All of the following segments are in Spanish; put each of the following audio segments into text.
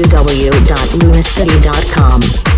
www.lunacity.com.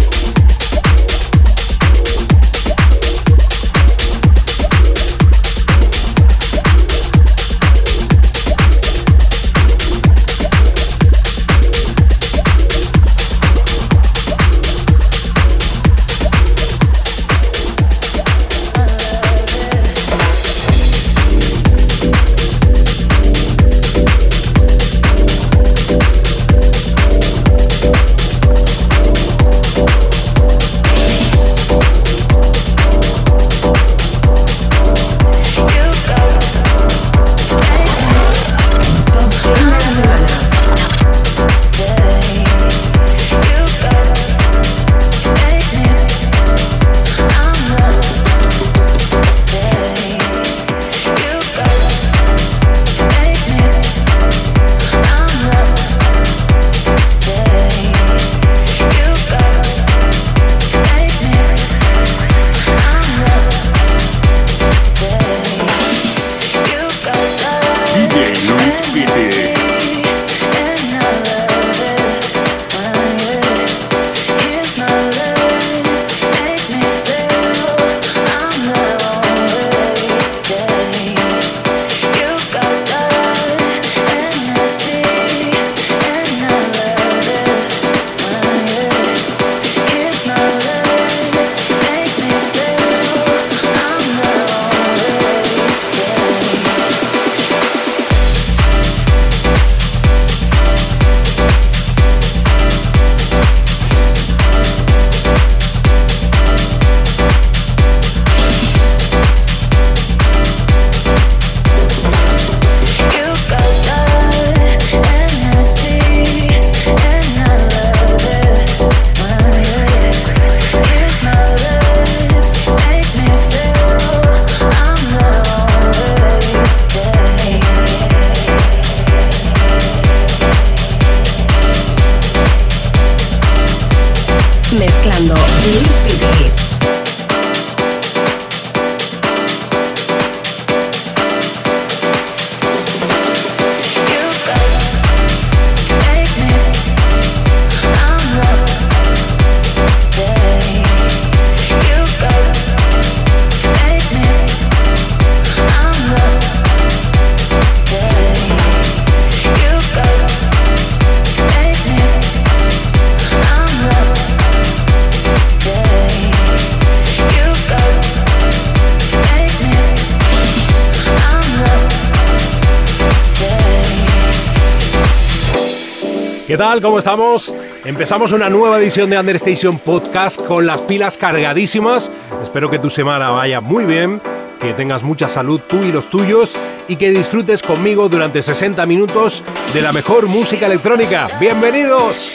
¿Qué tal? ¿Cómo estamos? Empezamos una nueva edición de Understation Podcast con las pilas cargadísimas. Espero que tu semana vaya muy bien, que tengas mucha salud tú y los tuyos y que disfrutes conmigo durante 60 minutos de la mejor música electrónica. ¡Bienvenidos!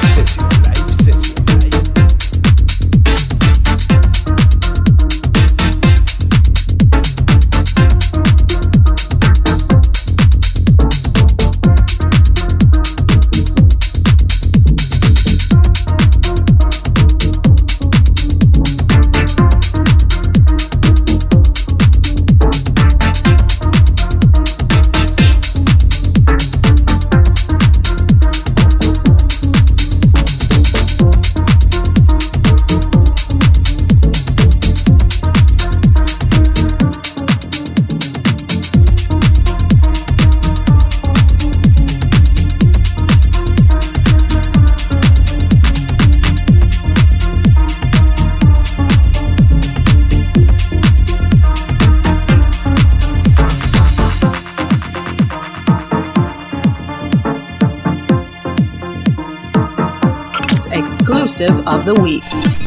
of the week.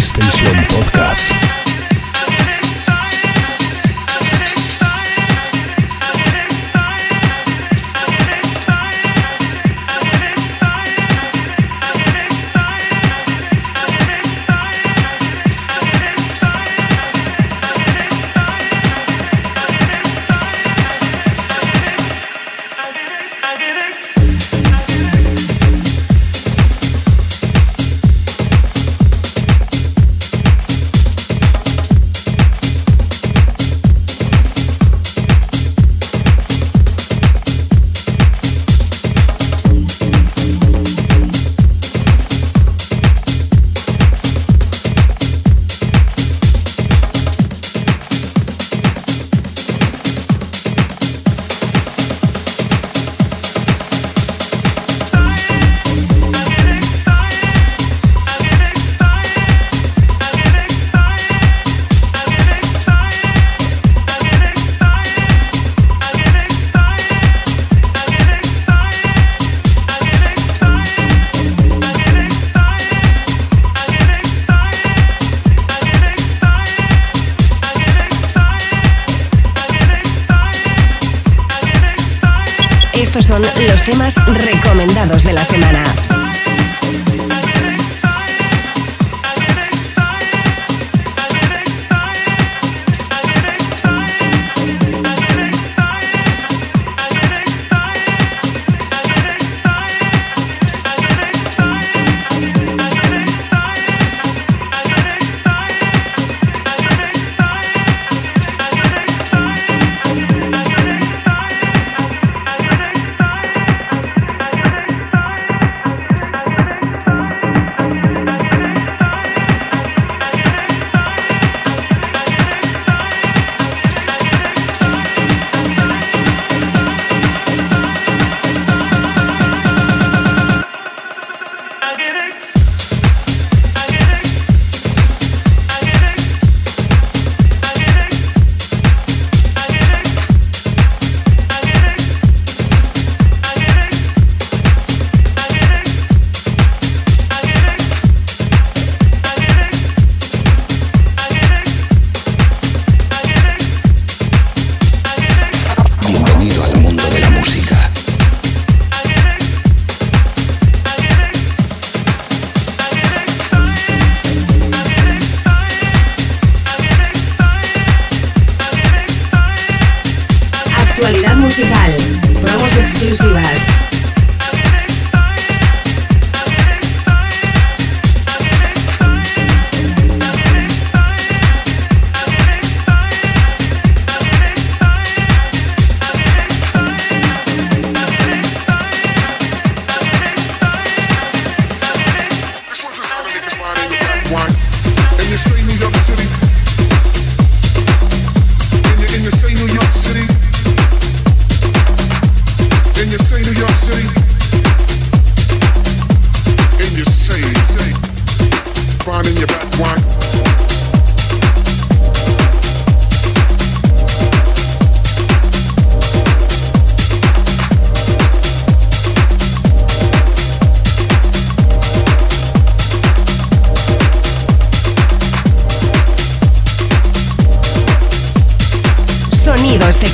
PlayStation Podcast.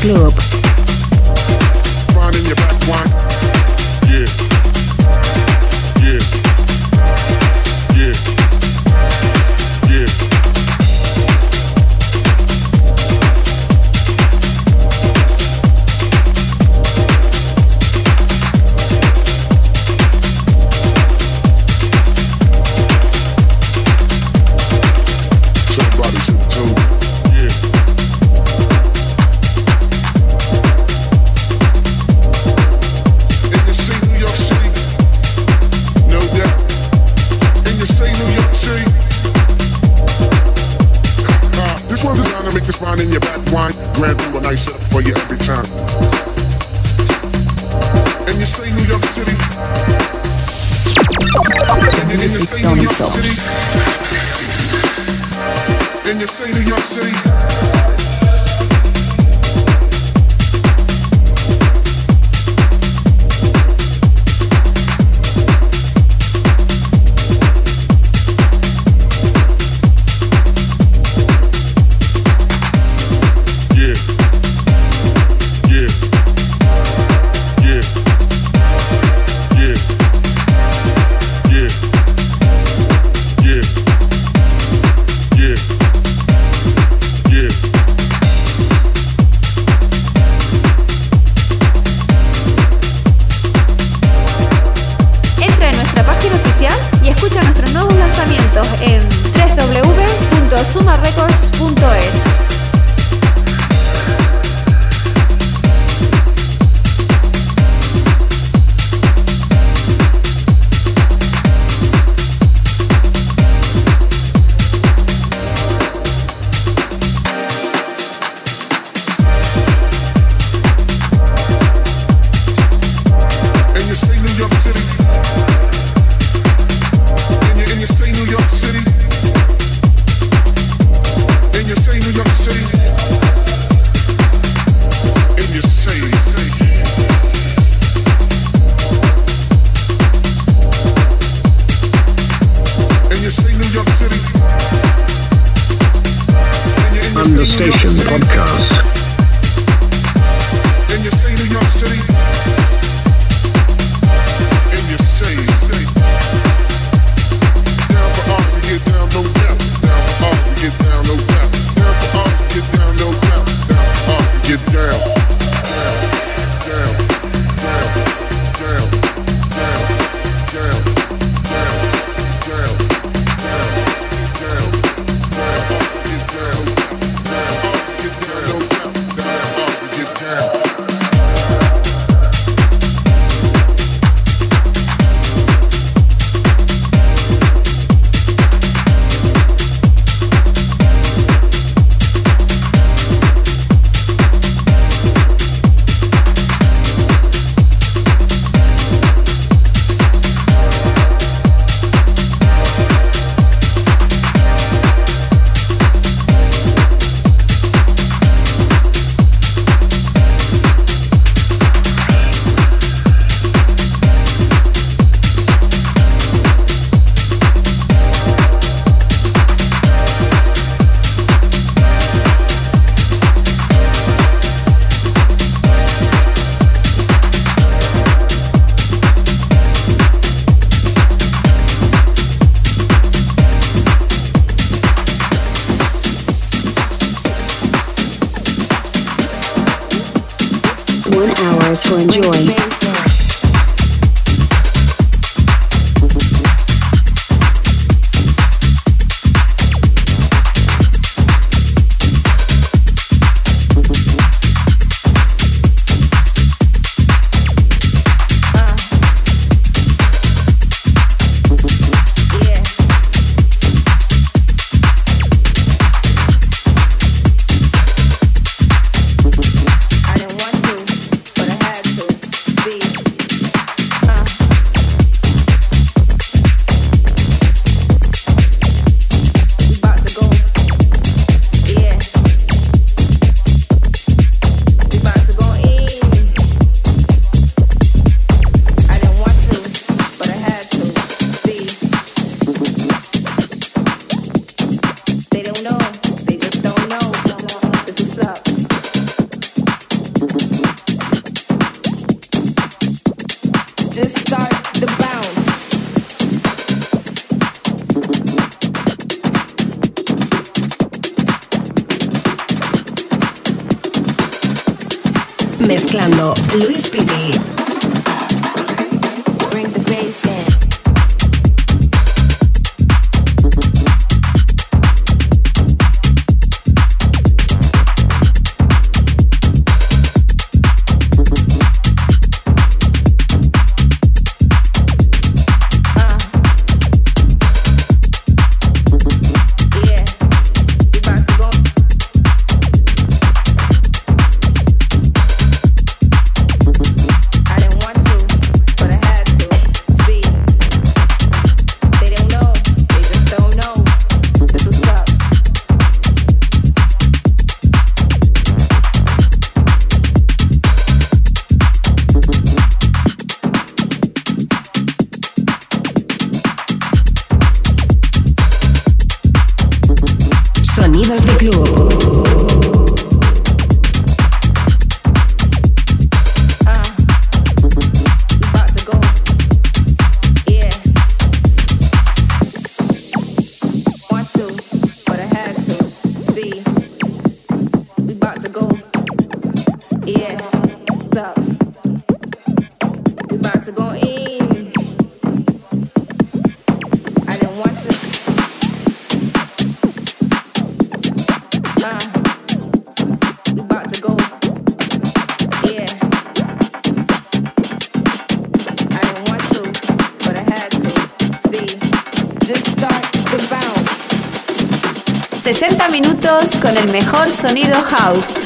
club. Sonido house.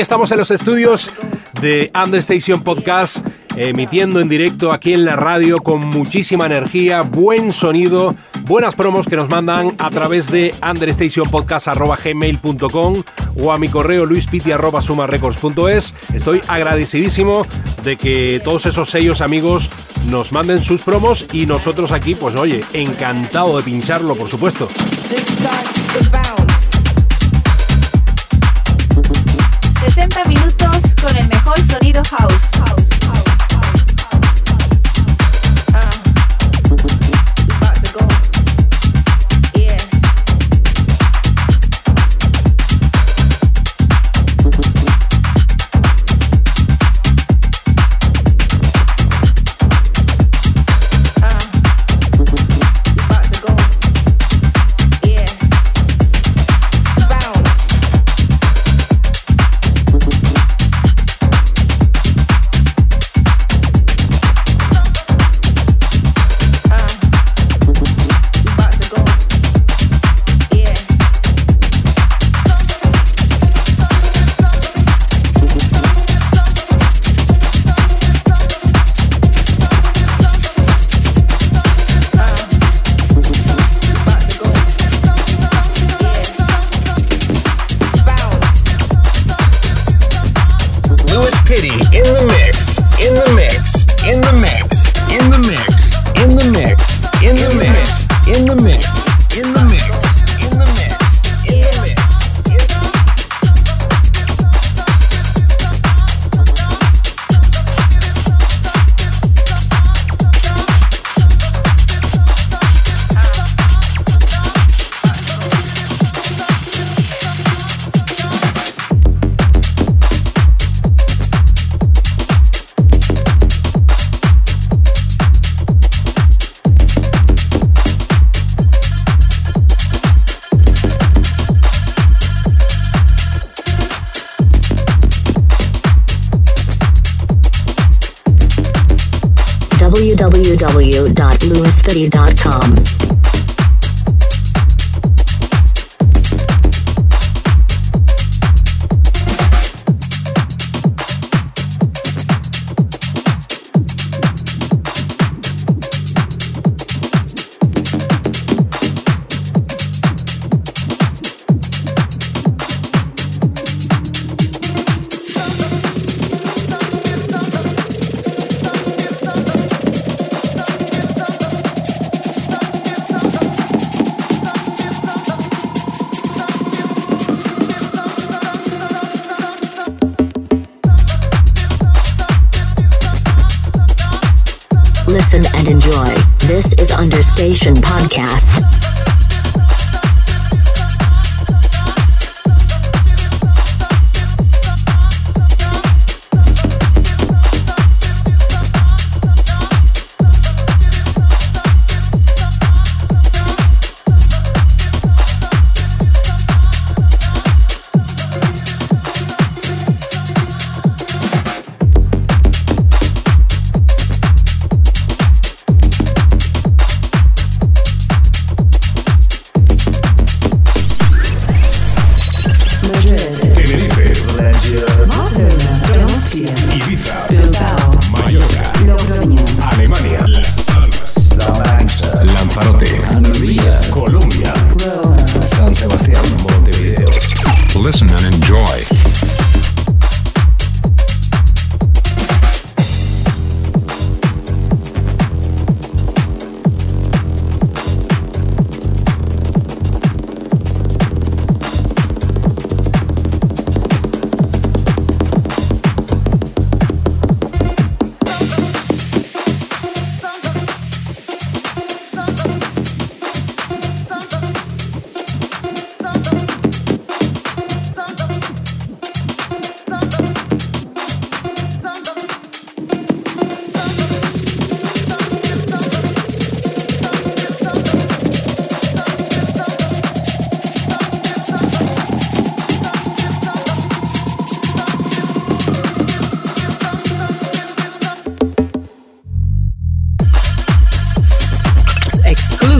Estamos en los estudios de Understation Podcast, emitiendo en directo aquí en la radio con muchísima energía, buen sonido, buenas promos que nos mandan a través de understationpodcast.gmail.com o a mi correo luispiti.sumarecords.es. Estoy agradecidísimo de que todos esos sellos amigos nos manden sus promos y nosotros aquí, pues oye, encantado de pincharlo, por supuesto.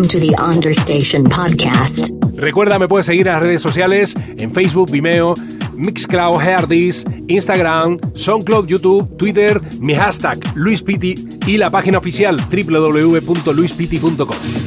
Welcome to the Understation Podcast. Recuerda, me puedes seguir en las redes sociales en Facebook, Vimeo, Mixcloud, Herdis, Instagram, SoundCloud, YouTube, Twitter, mi hashtag LuisPiti y la página oficial www.luispiti.com.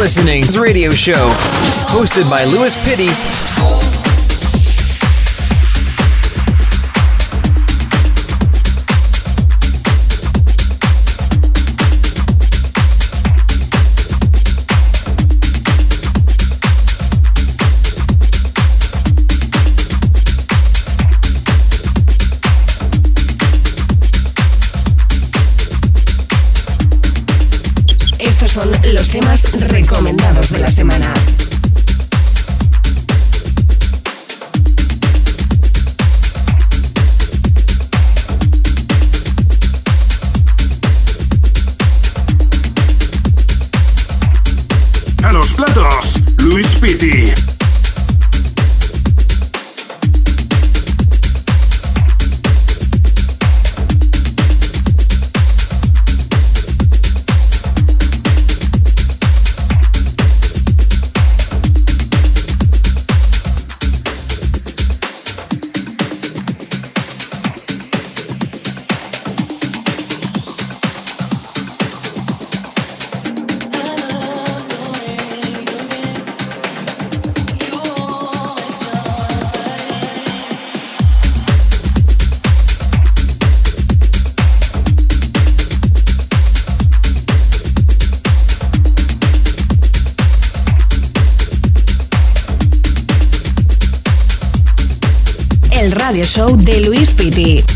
listening to radio show hosted by Lewis Pitty show de Luis Piti.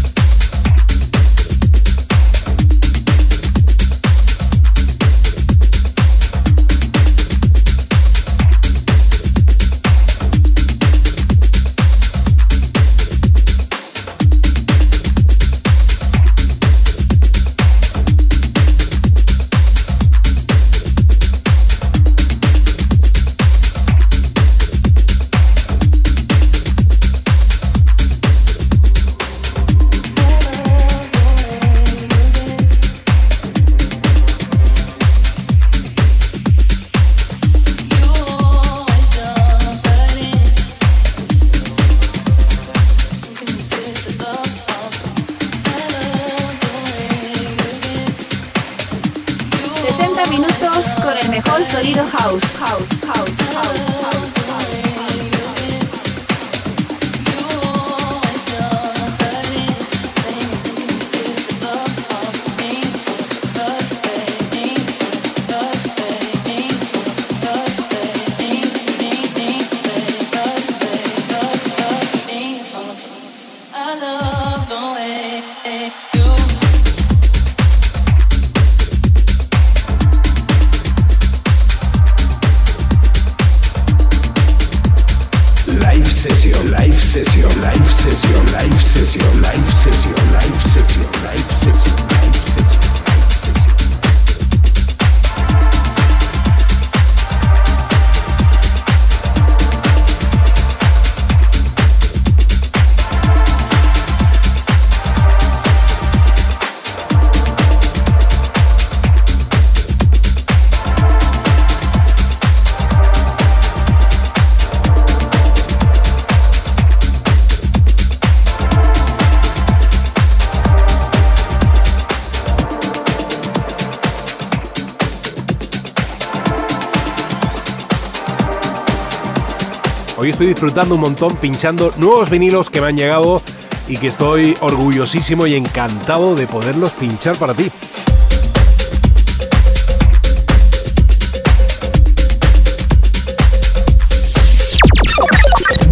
Hoy estoy disfrutando un montón pinchando nuevos vinilos que me han llegado y que estoy orgullosísimo y encantado de poderlos pinchar para ti.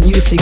Music.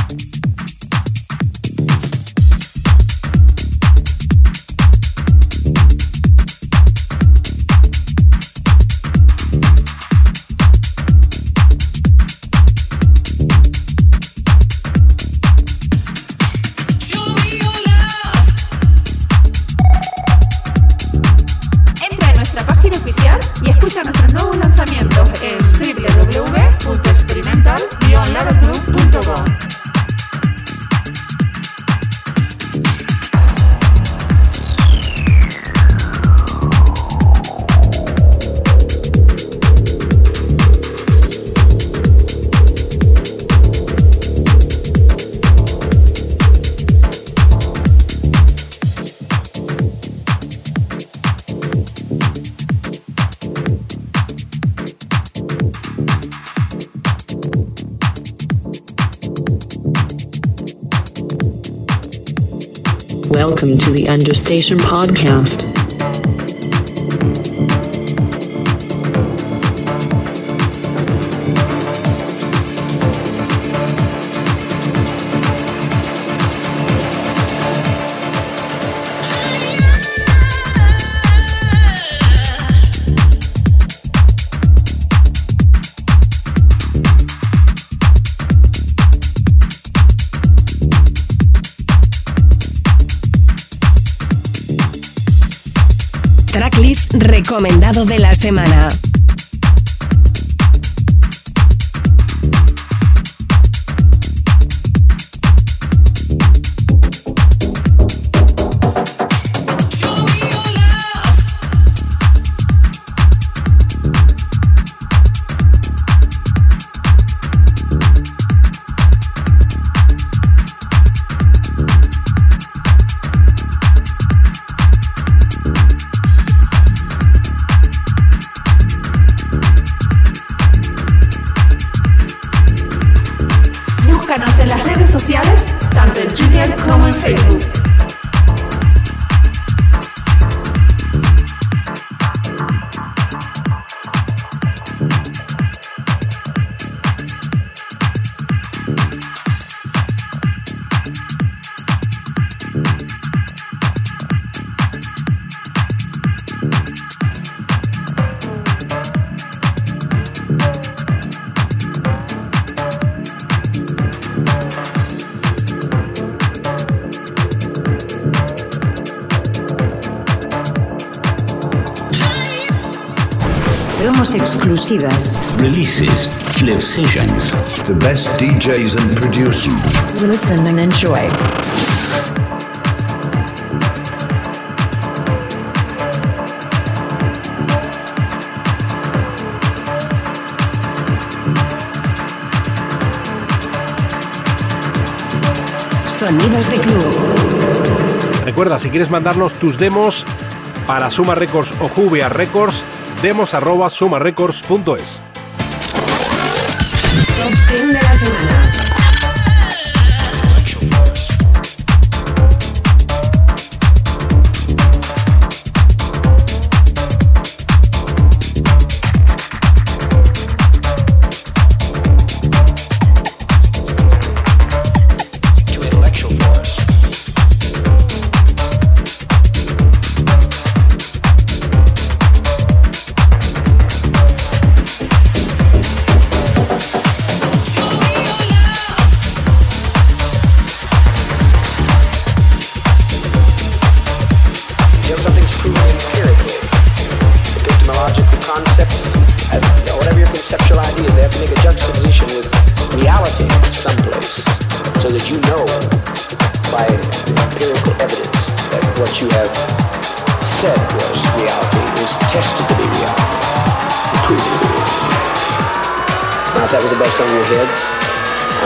Understation Podcast. De la semana. Exclusivas. Releases, live sessions. The best DJs and producers. Listen and enjoy. Sonidos de club. Recuerda, si quieres mandarnos tus demos para Suma Records o Juvia Records, demos arroba sumarecords.es. Top 10 de la semana.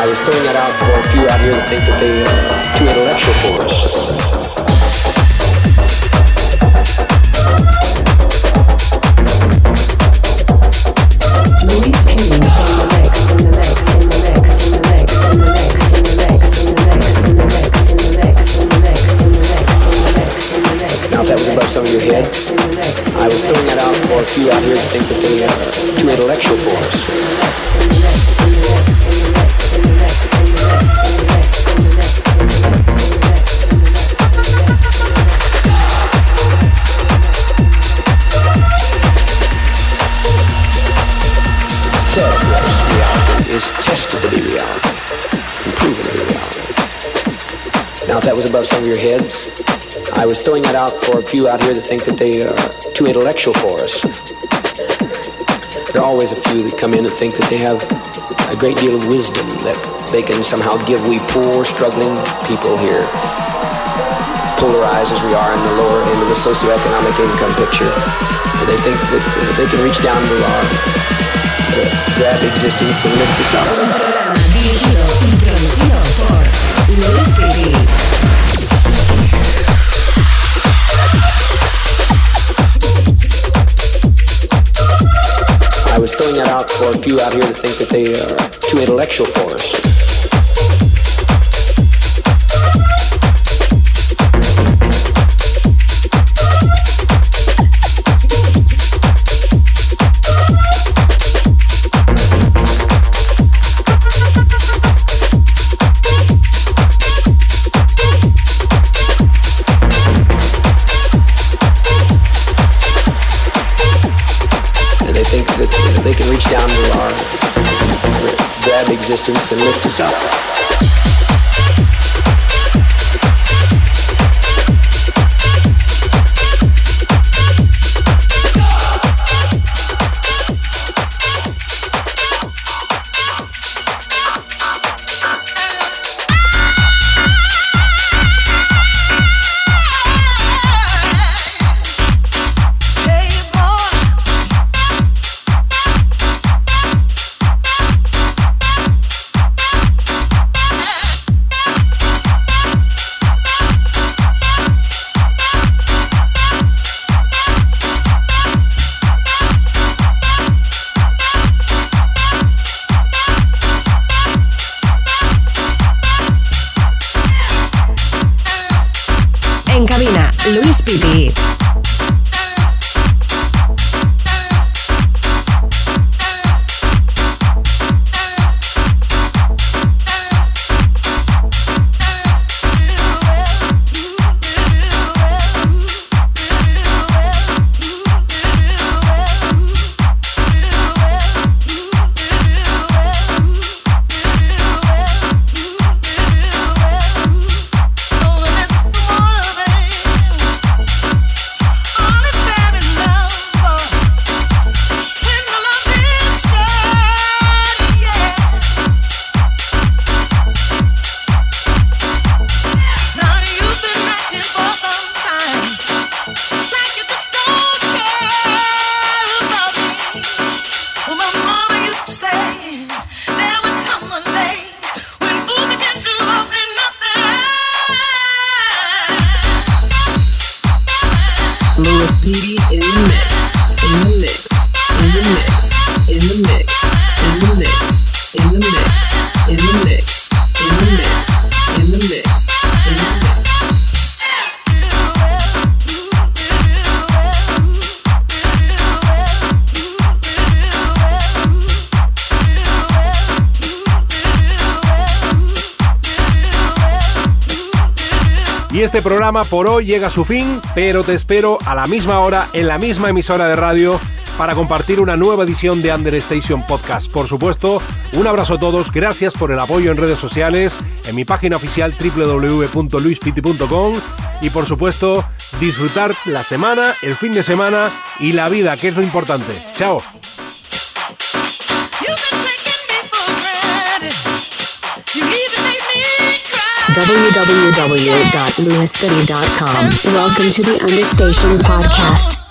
was throwing that out for a few out here to think that they're too intellectual for us. Think that they are too intellectual for us. There are always a few that come in and think that they have a great deal of wisdom that they can somehow give we poor, struggling people here, polarized as we are in the lower end of the socioeconomic income picture. And they think that they can reach down to our grab existence and lift us up. That out for a few out here to think that they are too intellectual for us. Existence and lift us up. Y este programa por hoy llega a su fin, pero te espero a la misma hora en la misma emisora de radio para compartir una nueva edición de Under Station Podcast. Por supuesto, un abrazo a todos, gracias por el apoyo en redes sociales, en mi página oficial www.luispiti.com y por supuesto, disfrutar la semana, el fin de semana y la vida, que es lo importante. Chao. www.luisfitty.com. Welcome to the Understation Podcast.